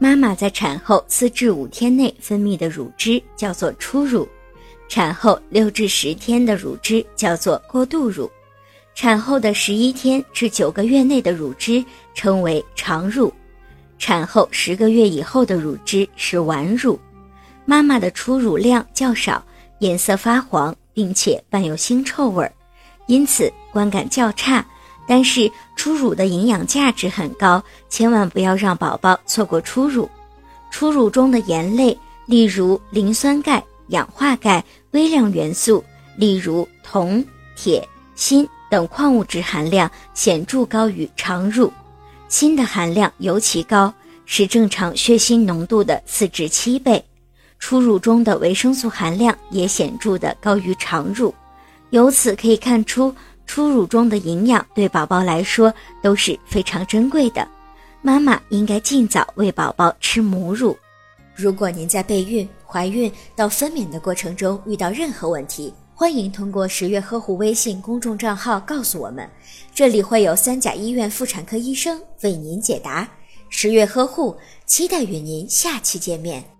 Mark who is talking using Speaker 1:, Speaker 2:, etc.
Speaker 1: 妈妈在产后四至五天内分泌的乳汁叫做初乳，产后六至十天的乳汁叫做过渡乳，产后的十一天至九个月内的乳汁称为常乳，产后十个月以后的乳汁是晚乳。妈妈的初乳量较少，颜色发黄，并且伴有腥臭味儿，因此观感较差。但是初乳的营养价值很高，千万不要让宝宝错过初乳。初乳中的盐类，例如磷酸钙、氧化钙、微量元素，例如铜、铁、锌等矿物质含量显著高于常乳，锌的含量尤其高，是正常血锌浓度的四至七倍。初乳中的维生素含量也显著的高于常乳，由此可以看出。初乳中的营养对宝宝来说都是非常珍贵的，妈妈应该尽早喂宝宝吃母乳。
Speaker 2: 如果您在备孕、怀孕到分娩的过程中遇到任何问题，欢迎通过十月呵护微信公众账号告诉我们，这里会有三甲医院妇产科医生为您解答。十月呵护，期待与您下期见面。